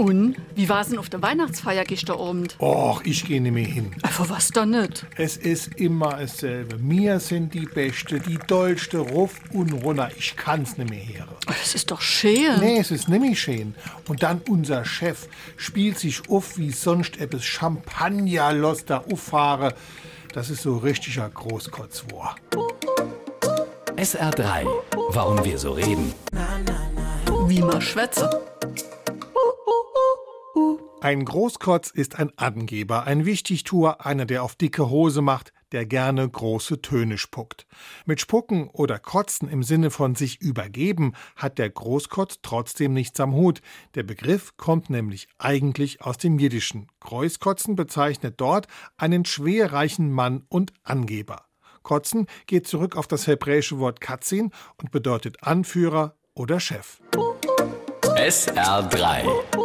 Und? Wie war's denn auf der Weihnachtsfeier gestern Abend? Och, ich gehe nicht mehr hin. Für was da nicht? Es ist immer dasselbe. Mir sind die Beste, die Dolste, Ruff und runter. Ich kann's nicht mehr hören. Das ist doch schön. Nee, es ist nämlich schön. Und dann unser Chef spielt sich auf wie sonst etwas Champagnerlos da auffahre. Das ist so richtiger Großkotzwur. SR3. Warum wir so reden. Wie man schwätze. Ein Großkotz ist ein Angeber, ein Wichtigtuer, einer, der auf dicke Hose macht, der gerne große Töne spuckt. Mit Spucken oder Kotzen im Sinne von sich übergeben hat der Großkotz trotzdem nichts am Hut. Der Begriff kommt nämlich eigentlich aus dem Jiddischen. Kreuskotzen bezeichnet dort einen schwerreichen Mann und Angeber. Kotzen geht zurück auf das hebräische Wort Katzin und bedeutet Anführer oder Chef. SR3.